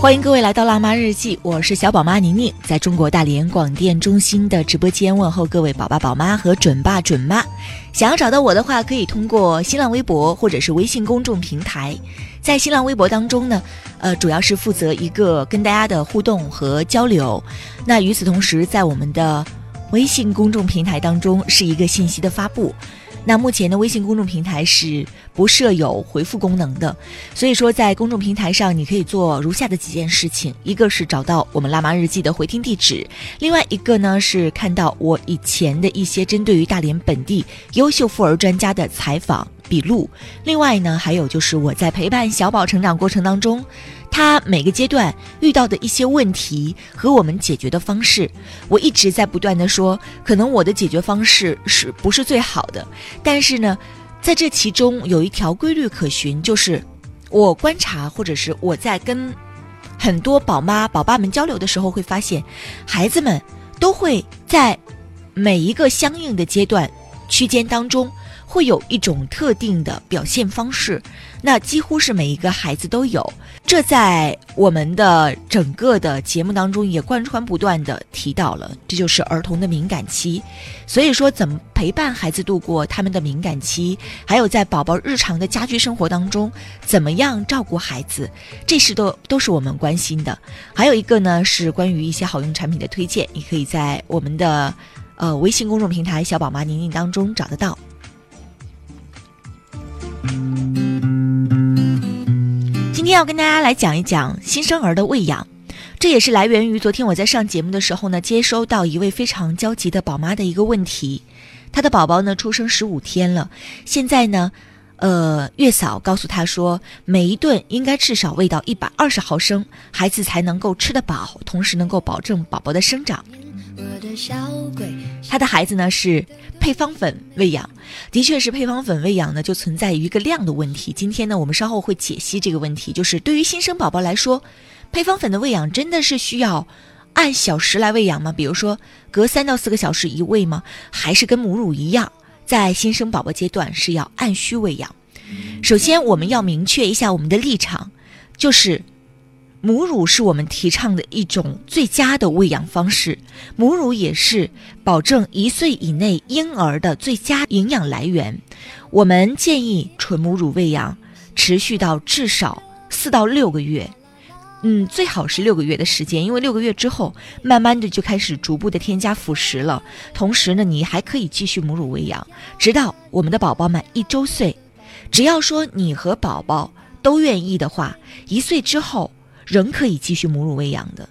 欢迎各位来到辣妈日记，我是小宝妈宁宁，在中国大连广电中心的直播间问候各位宝爸宝妈和准爸准妈。想要找到我的话，可以通过新浪微博或者是微信公众平台。在新浪微博当中呢，呃，主要是负责一个跟大家的互动和交流。那与此同时，在我们的微信公众平台当中是一个信息的发布。那目前的微信公众平台是不设有回复功能的，所以说在公众平台上你可以做如下的几件事情：一个是找到我们辣妈日记的回听地址，另外一个呢是看到我以前的一些针对于大连本地优秀妇儿专家的采访。笔录，另外呢还有就是我在陪伴小宝成长过程当中。他每个阶段遇到的一些问题和我们解决的方式，我一直在不断的说，可能我的解决方式是不是最好的？但是呢，在这其中有一条规律可循，就是我观察或者是我在跟很多宝妈宝爸们交流的时候，会发现，孩子们都会在每一个相应的阶段区间当中。会有一种特定的表现方式，那几乎是每一个孩子都有。这在我们的整个的节目当中也贯穿不断的提到了，这就是儿童的敏感期。所以说，怎么陪伴孩子度过他们的敏感期，还有在宝宝日常的家居生活当中，怎么样照顾孩子，这是都都是我们关心的。还有一个呢，是关于一些好用产品的推荐，你可以在我们的呃微信公众平台“小宝妈宁宁”当中找得到。天要跟大家来讲一讲新生儿的喂养，这也是来源于昨天我在上节目的时候呢，接收到一位非常焦急的宝妈的一个问题。她的宝宝呢出生十五天了，现在呢，呃，月嫂告诉她说，每一顿应该至少喂到一百二十毫升，孩子才能够吃得饱，同时能够保证宝宝的生长。他的孩子呢是配方粉喂养，的确是配方粉喂养呢就存在一个量的问题。今天呢我们稍后会解析这个问题，就是对于新生宝宝来说，配方粉的喂养真的是需要按小时来喂养吗？比如说隔三到四个小时一喂吗？还是跟母乳一样，在新生宝宝阶段是要按需喂养？首先我们要明确一下我们的立场，就是。母乳是我们提倡的一种最佳的喂养方式，母乳也是保证一岁以内婴儿的最佳营养来源。我们建议纯母乳喂养持续到至少四到六个月，嗯，最好是六个月的时间，因为六个月之后，慢慢的就开始逐步的添加辅食了。同时呢，你还可以继续母乳喂养，直到我们的宝宝满一周岁。只要说你和宝宝都愿意的话，一岁之后。仍可以继续母乳喂养的，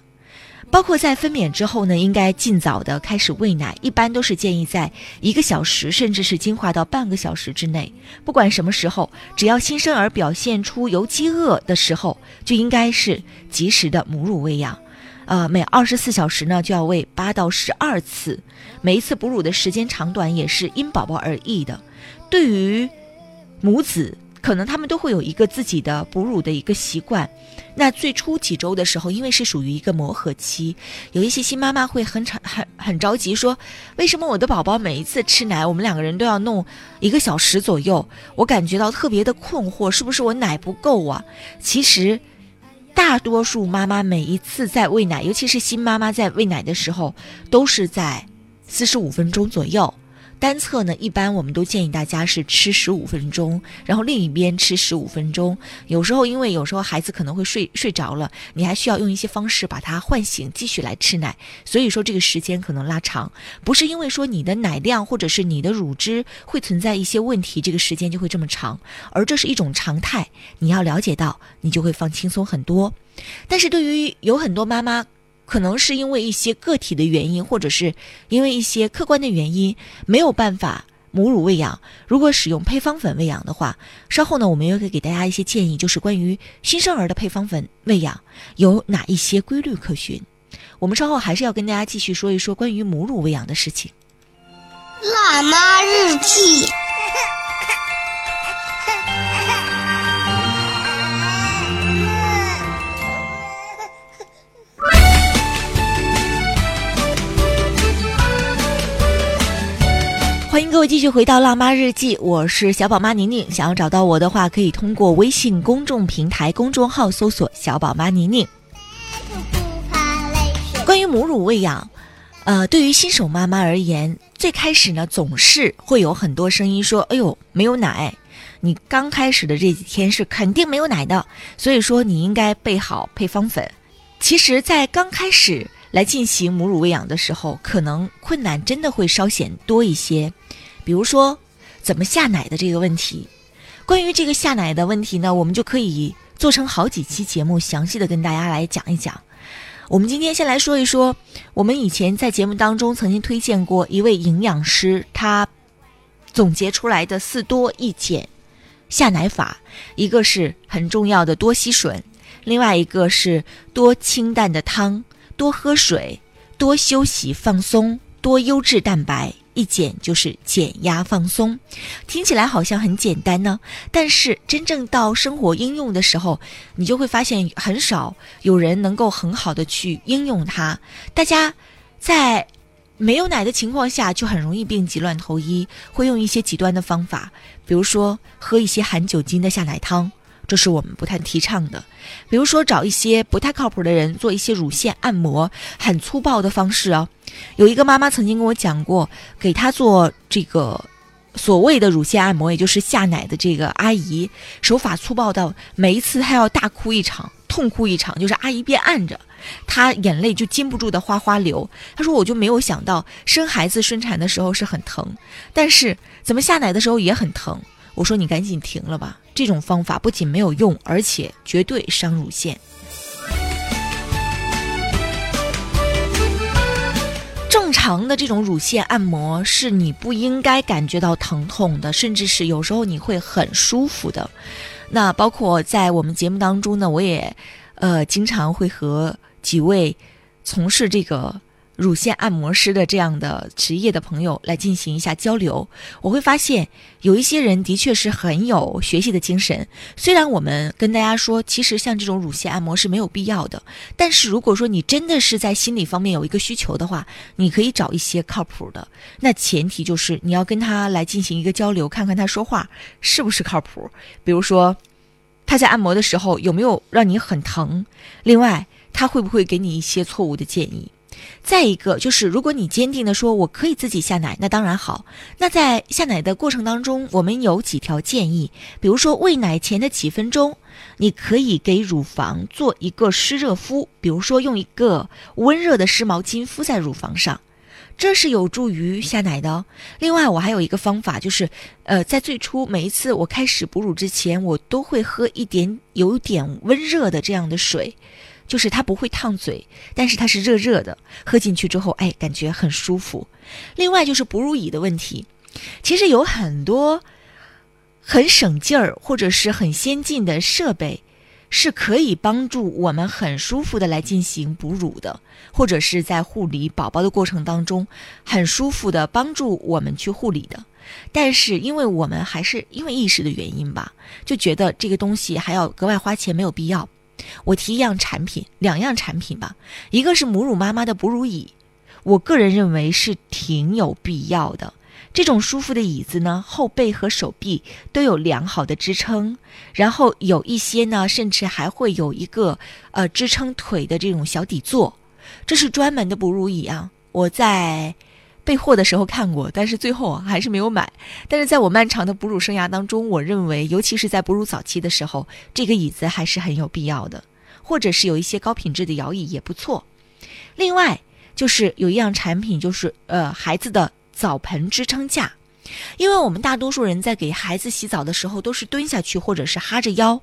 包括在分娩之后呢，应该尽早的开始喂奶，一般都是建议在一个小时，甚至是进化到半个小时之内。不管什么时候，只要新生儿表现出有饥饿的时候，就应该是及时的母乳喂养。呃，每二十四小时呢就要喂八到十二次，每一次哺乳的时间长短也是因宝宝而异的。对于母子。可能他们都会有一个自己的哺乳的一个习惯，那最初几周的时候，因为是属于一个磨合期，有一些新妈妈会很很很很着急，说为什么我的宝宝每一次吃奶，我们两个人都要弄一个小时左右，我感觉到特别的困惑，是不是我奶不够啊？其实，大多数妈妈每一次在喂奶，尤其是新妈妈在喂奶的时候，都是在四十五分钟左右。单侧呢，一般我们都建议大家是吃十五分钟，然后另一边吃十五分钟。有时候因为有时候孩子可能会睡睡着了，你还需要用一些方式把他唤醒，继续来吃奶。所以说这个时间可能拉长，不是因为说你的奶量或者是你的乳汁会存在一些问题，这个时间就会这么长，而这是一种常态。你要了解到，你就会放轻松很多。但是对于有很多妈妈。可能是因为一些个体的原因，或者是因为一些客观的原因，没有办法母乳喂养。如果使用配方粉喂养的话，稍后呢，我们也会给大家一些建议，就是关于新生儿的配方粉喂养有哪一些规律可循。我们稍后还是要跟大家继续说一说关于母乳喂养的事情。辣妈日记。欢迎各位继续回到《辣妈日记》，我是小宝妈宁宁。想要找到我的话，可以通过微信公众平台公众号搜索“小宝妈宁宁”。关于母乳喂养，呃，对于新手妈妈而言，最开始呢，总是会有很多声音说：“哎呦，没有奶，你刚开始的这几天是肯定没有奶的，所以说你应该备好配方粉。”其实，在刚开始。来进行母乳喂养的时候，可能困难真的会稍显多一些，比如说怎么下奶的这个问题。关于这个下奶的问题呢，我们就可以做成好几期节目，详细的跟大家来讲一讲。我们今天先来说一说，我们以前在节目当中曾经推荐过一位营养师，他总结出来的四多一减下奶法，一个是很重要的多吸吮，另外一个是多清淡的汤。多喝水，多休息放松，多优质蛋白，一减就是减压放松。听起来好像很简单呢，但是真正到生活应用的时候，你就会发现很少有人能够很好的去应用它。大家在没有奶的情况下，就很容易病急乱投医，会用一些极端的方法，比如说喝一些含酒精的下奶汤。这是我们不太提倡的，比如说找一些不太靠谱的人做一些乳腺按摩，很粗暴的方式啊。有一个妈妈曾经跟我讲过，给她做这个所谓的乳腺按摩，也就是下奶的这个阿姨，手法粗暴到每一次她要大哭一场，痛哭一场，就是阿姨边按着，她眼泪就禁不住的哗哗流。她说我就没有想到生孩子顺产的时候是很疼，但是怎么下奶的时候也很疼。我说你赶紧停了吧，这种方法不仅没有用，而且绝对伤乳腺。正常的这种乳腺按摩是你不应该感觉到疼痛的，甚至是有时候你会很舒服的。那包括在我们节目当中呢，我也呃经常会和几位从事这个。乳腺按摩师的这样的职业的朋友来进行一下交流，我会发现有一些人的确是很有学习的精神。虽然我们跟大家说，其实像这种乳腺按摩是没有必要的，但是如果说你真的是在心理方面有一个需求的话，你可以找一些靠谱的。那前提就是你要跟他来进行一个交流，看看他说话是不是靠谱。比如说他在按摩的时候有没有让你很疼，另外他会不会给你一些错误的建议。再一个就是，如果你坚定的说我可以自己下奶，那当然好。那在下奶的过程当中，我们有几条建议，比如说喂奶前的几分钟，你可以给乳房做一个湿热敷，比如说用一个温热的湿毛巾敷在乳房上，这是有助于下奶的。另外，我还有一个方法，就是呃，在最初每一次我开始哺乳之前，我都会喝一点有点温热的这样的水。就是它不会烫嘴，但是它是热热的，喝进去之后，哎，感觉很舒服。另外就是哺乳椅的问题，其实有很多很省劲儿或者是很先进的设备，是可以帮助我们很舒服的来进行哺乳的，或者是在护理宝宝的过程当中很舒服的帮助我们去护理的。但是因为我们还是因为意识的原因吧，就觉得这个东西还要格外花钱，没有必要。我提一样产品，两样产品吧。一个是母乳妈妈的哺乳椅，我个人认为是挺有必要的。这种舒服的椅子呢，后背和手臂都有良好的支撑，然后有一些呢，甚至还会有一个呃支撑腿的这种小底座。这是专门的哺乳椅啊，我在。备货的时候看过，但是最后还是没有买。但是在我漫长的哺乳生涯当中，我认为，尤其是在哺乳早期的时候，这个椅子还是很有必要的，或者是有一些高品质的摇椅也不错。另外，就是有一样产品，就是呃孩子的澡盆支撑架，因为我们大多数人在给孩子洗澡的时候都是蹲下去或者是哈着腰。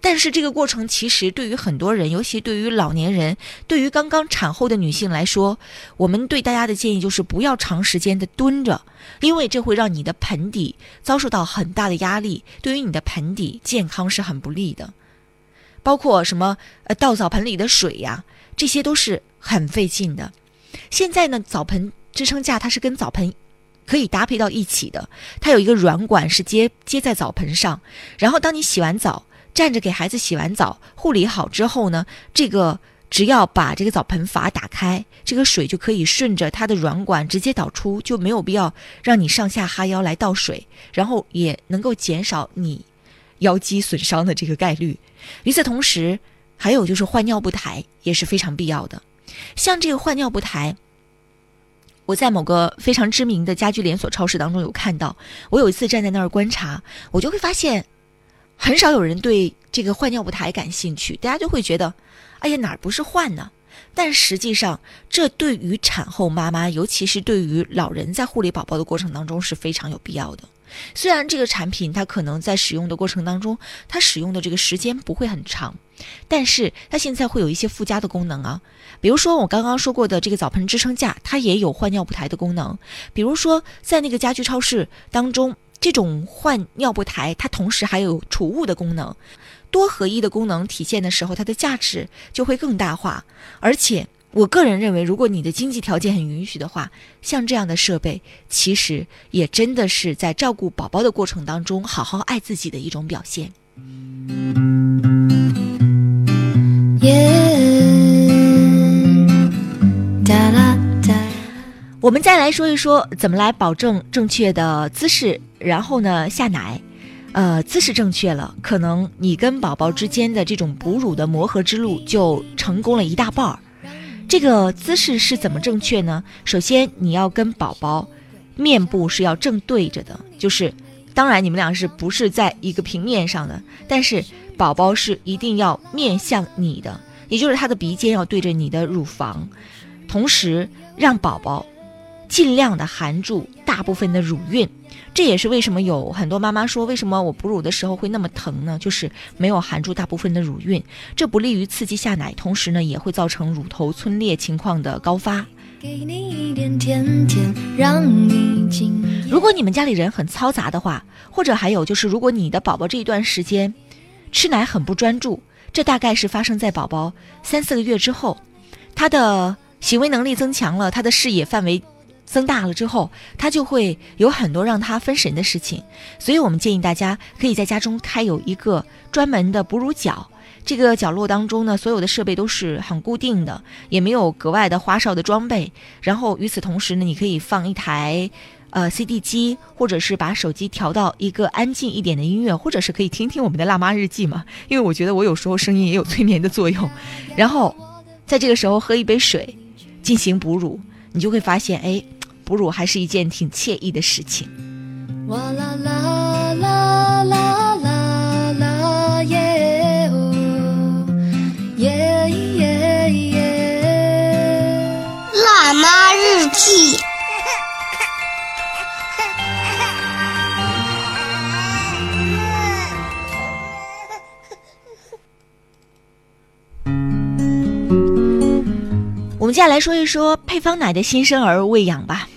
但是这个过程其实对于很多人，尤其对于老年人，对于刚刚产后的女性来说，我们对大家的建议就是不要长时间的蹲着，因为这会让你的盆底遭受到很大的压力，对于你的盆底健康是很不利的。包括什么呃倒澡盆里的水呀，这些都是很费劲的。现在呢，澡盆。支撑架它是跟澡盆可以搭配到一起的，它有一个软管是接接在澡盆上，然后当你洗完澡站着给孩子洗完澡护理好之后呢，这个只要把这个澡盆阀打开，这个水就可以顺着它的软管直接导出，就没有必要让你上下哈腰来倒水，然后也能够减少你腰肌损伤的这个概率。与此同时，还有就是换尿布台也是非常必要的。像这个换尿布台，我在某个非常知名的家居连锁超市当中有看到。我有一次站在那儿观察，我就会发现，很少有人对这个换尿布台感兴趣。大家就会觉得，哎呀，哪儿不是换呢？但实际上，这对于产后妈妈，尤其是对于老人在护理宝宝的过程当中是非常有必要的。虽然这个产品它可能在使用的过程当中，它使用的这个时间不会很长，但是它现在会有一些附加的功能啊，比如说我刚刚说过的这个澡盆支撑架，它也有换尿布台的功能。比如说在那个家居超市当中，这种换尿布台它同时还有储物的功能，多合一的功能体现的时候，它的价值就会更大化，而且。我个人认为，如果你的经济条件很允许的话，像这样的设备，其实也真的是在照顾宝宝的过程当中，好好爱自己的一种表现。我们再来说一说，怎么来保证正确的姿势，然后呢下奶。呃，姿势正确了，可能你跟宝宝之间的这种哺乳的磨合之路就成功了一大半儿。这个姿势是怎么正确呢？首先，你要跟宝宝面部是要正对着的，就是当然你们俩是不是在一个平面上的，但是宝宝是一定要面向你的，也就是他的鼻尖要对着你的乳房，同时让宝宝尽量的含住大部分的乳晕。这也是为什么有很多妈妈说，为什么我哺乳的时候会那么疼呢？就是没有含住大部分的乳晕，这不利于刺激下奶，同时呢也会造成乳头皴裂情况的高发。如果你们家里人很嘈杂的话，或者还有就是，如果你的宝宝这一段时间吃奶很不专注，这大概是发生在宝宝三四个月之后，他的行为能力增强了，他的视野范围。增大了之后，他就会有很多让他分神的事情，所以我们建议大家可以在家中开有一个专门的哺乳角。这个角落当中呢，所有的设备都是很固定的，也没有格外的花哨的装备。然后与此同时呢，你可以放一台呃 CD 机，或者是把手机调到一个安静一点的音乐，或者是可以听听我们的辣妈日记嘛，因为我觉得我有时候声音也有催眠的作用。然后在这个时候喝一杯水，进行哺乳，你就会发现，哎。哺乳还是一件挺惬意的事情。哇啦啦啦啦啦啦耶哦耶耶耶！辣妈日记。我们接下来说一说配方奶的新生儿喂养吧。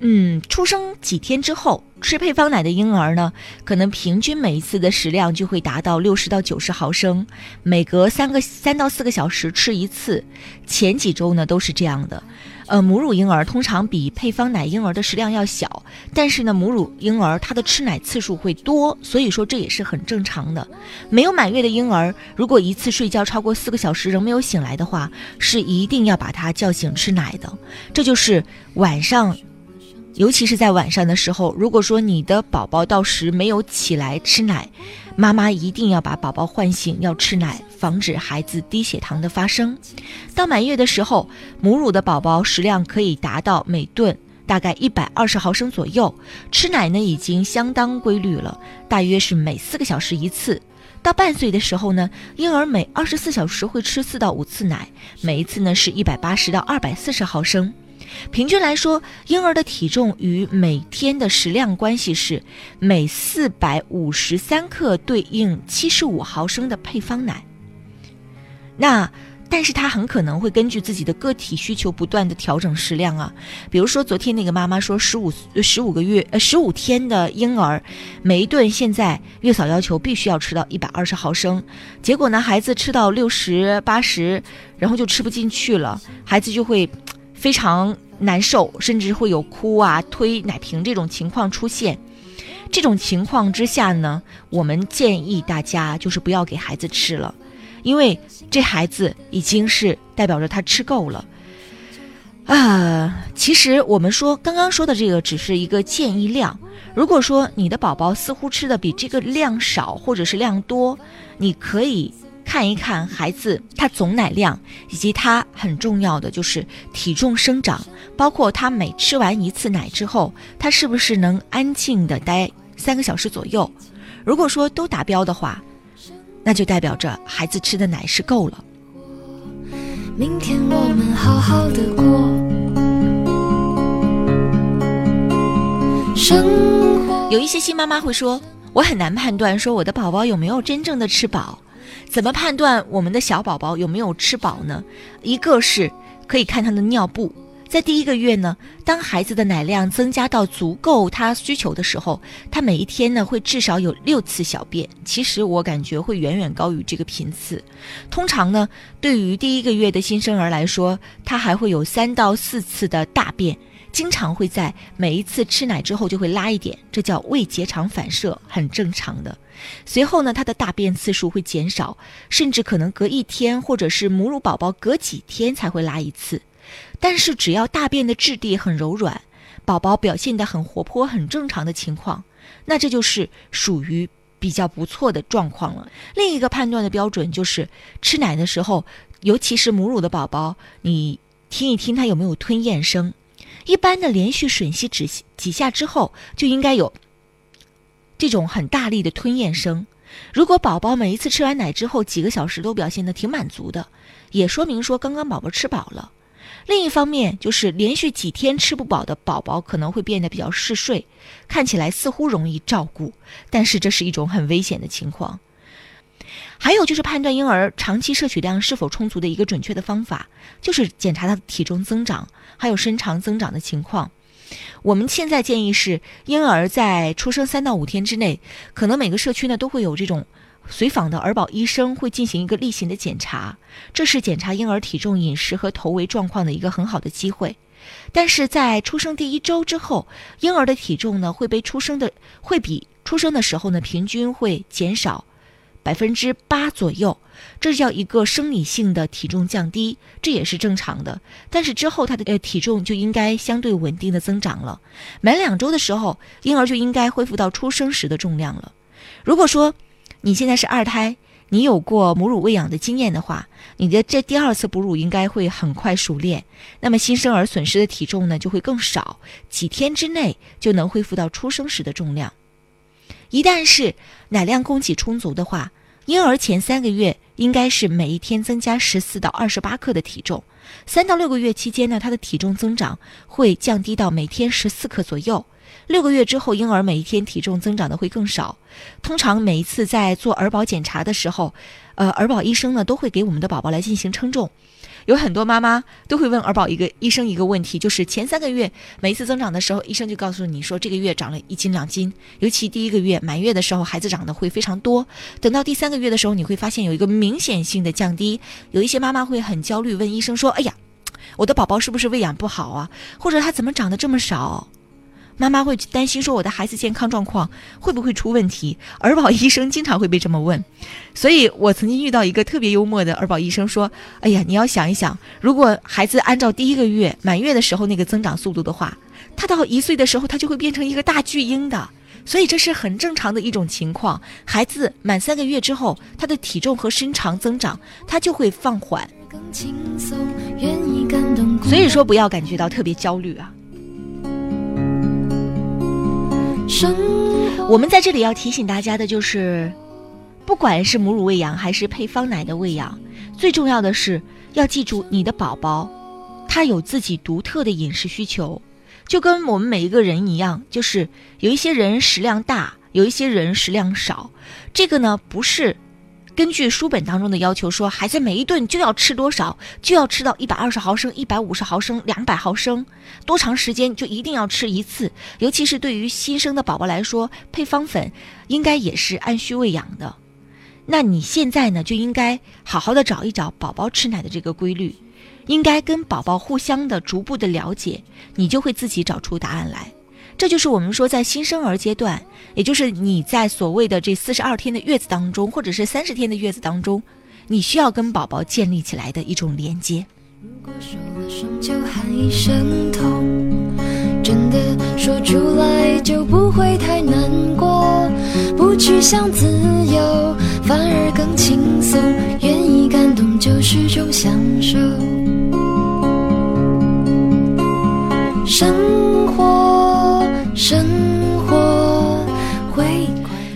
嗯，出生几天之后吃配方奶的婴儿呢，可能平均每一次的食量就会达到六十到九十毫升，每隔三个三到四个小时吃一次。前几周呢都是这样的。呃，母乳婴儿通常比配方奶婴儿的食量要小，但是呢，母乳婴儿他的吃奶次数会多，所以说这也是很正常的。没有满月的婴儿，如果一次睡觉超过四个小时仍没有醒来的话，是一定要把他叫醒吃奶的。这就是晚上。尤其是在晚上的时候，如果说你的宝宝到时没有起来吃奶，妈妈一定要把宝宝唤醒，要吃奶，防止孩子低血糖的发生。到满月的时候，母乳的宝宝食量可以达到每顿大概一百二十毫升左右，吃奶呢已经相当规律了，大约是每四个小时一次。到半岁的时候呢，婴儿每二十四小时会吃四到五次奶，每一次呢是一百八十到二百四十毫升。平均来说，婴儿的体重与每天的食量关系是每四百五十三克对应七十五毫升的配方奶。那，但是他很可能会根据自己的个体需求不断的调整食量啊。比如说，昨天那个妈妈说，十五十五个月呃十五天的婴儿，每一顿现在月嫂要求必须要吃到一百二十毫升，结果呢，孩子吃到六十八十，然后就吃不进去了，孩子就会。非常难受，甚至会有哭啊、推奶瓶这种情况出现。这种情况之下呢，我们建议大家就是不要给孩子吃了，因为这孩子已经是代表着他吃够了。啊，其实我们说刚刚说的这个只是一个建议量。如果说你的宝宝似乎吃的比这个量少，或者是量多，你可以看一看孩子他总奶量，以及他很重要的就是体重生长，包括他每吃完一次奶之后，他是不是能安静的待三个小时左右。如果说都达标的话，那就代表着孩子吃的奶是够了。明天我们好好的过。生活有一些新妈妈会说，我很难判断说我的宝宝有没有真正的吃饱。怎么判断我们的小宝宝有没有吃饱呢？一个是可以看他的尿布。在第一个月呢，当孩子的奶量增加到足够他需求的时候，他每一天呢会至少有六次小便。其实我感觉会远远高于这个频次。通常呢，对于第一个月的新生儿来说，他还会有三到四次的大便，经常会在每一次吃奶之后就会拉一点，这叫胃结肠反射，很正常的。随后呢，他的大便次数会减少，甚至可能隔一天，或者是母乳宝宝隔几天才会拉一次。但是只要大便的质地很柔软，宝宝表现得很活泼、很正常的情况，那这就是属于比较不错的状况了。另一个判断的标准就是吃奶的时候，尤其是母乳的宝宝，你听一听他有没有吞咽声。一般的连续吮吸几几下之后，就应该有这种很大力的吞咽声。如果宝宝每一次吃完奶之后几个小时都表现得挺满足的，也说明说刚刚宝宝吃饱了。另一方面，就是连续几天吃不饱的宝宝可能会变得比较嗜睡，看起来似乎容易照顾，但是这是一种很危险的情况。还有就是判断婴儿长期摄取量是否充足的一个准确的方法，就是检查他的体重增长，还有身长增长的情况。我们现在建议是，婴儿在出生三到五天之内，可能每个社区呢都会有这种。随访的儿保医生会进行一个例行的检查，这是检查婴儿体重、饮食和头围状况的一个很好的机会。但是在出生第一周之后，婴儿的体重呢会被出生的会比出生的时候呢平均会减少百分之八左右，这叫一个生理性的体重降低，这也是正常的。但是之后他的呃体重就应该相对稳定的增长了，满两周的时候，婴儿就应该恢复到出生时的重量了。如果说，你现在是二胎，你有过母乳喂养的经验的话，你的这第二次哺乳应该会很快熟练。那么新生儿损失的体重呢就会更少，几天之内就能恢复到出生时的重量。一旦是奶量供给充足的话，婴儿前三个月应该是每一天增加十四到二十八克的体重，三到六个月期间呢，他的体重增长会降低到每天十四克左右。六个月之后，婴儿每一天体重增长的会更少。通常每一次在做儿保检查的时候，呃，儿保医生呢都会给我们的宝宝来进行称重。有很多妈妈都会问儿保一个医生一个问题，就是前三个月每一次增长的时候，医生就告诉你说这个月长了一斤两斤。尤其第一个月满月的时候，孩子长得会非常多。等到第三个月的时候，你会发现有一个明显性的降低。有一些妈妈会很焦虑，问医生说：“哎呀，我的宝宝是不是喂养不好啊？或者他怎么长得这么少？”妈妈会担心说我的孩子健康状况会不会出问题？儿保医生经常会被这么问，所以我曾经遇到一个特别幽默的儿保医生说：“哎呀，你要想一想，如果孩子按照第一个月满月的时候那个增长速度的话，他到一岁的时候他就会变成一个大巨婴的，所以这是很正常的一种情况。孩子满三个月之后，他的体重和身长增长他就会放缓，所以说不要感觉到特别焦虑啊。”我们在这里要提醒大家的就是，不管是母乳喂养还是配方奶的喂养，最重要的是要记住你的宝宝，他有自己独特的饮食需求，就跟我们每一个人一样，就是有一些人食量大，有一些人食量少，这个呢不是。根据书本当中的要求说，孩子每一顿就要吃多少，就要吃到一百二十毫升、一百五十毫升、两百毫升，多长时间就一定要吃一次。尤其是对于新生的宝宝来说，配方粉应该也是按需喂养的。那你现在呢，就应该好好的找一找宝宝吃奶的这个规律，应该跟宝宝互相的逐步的了解，你就会自己找出答案来。这就是我们说在新生儿阶段，也就是你在所谓的这四十二天的月子当中，或者是三十天的月子当中，你需要跟宝宝建立起来的一种连接。如果受了伤就喊一声痛，真的说出来就不会太难过，不去想自由，反而更轻松，愿意感动就是种享受。生活，生活会。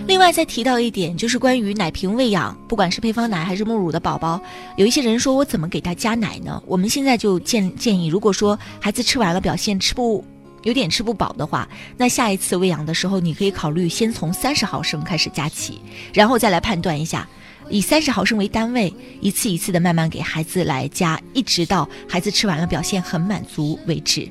另外再提到一点，就是关于奶瓶喂养，不管是配方奶还是母乳的宝宝，有一些人说我怎么给他加奶呢？我们现在就建建议，如果说孩子吃完了表现吃不有点吃不饱的话，那下一次喂养的时候，你可以考虑先从三十毫升开始加起，然后再来判断一下，以三十毫升为单位，一次一次的慢慢给孩子来加，一直到孩子吃完了表现很满足为止。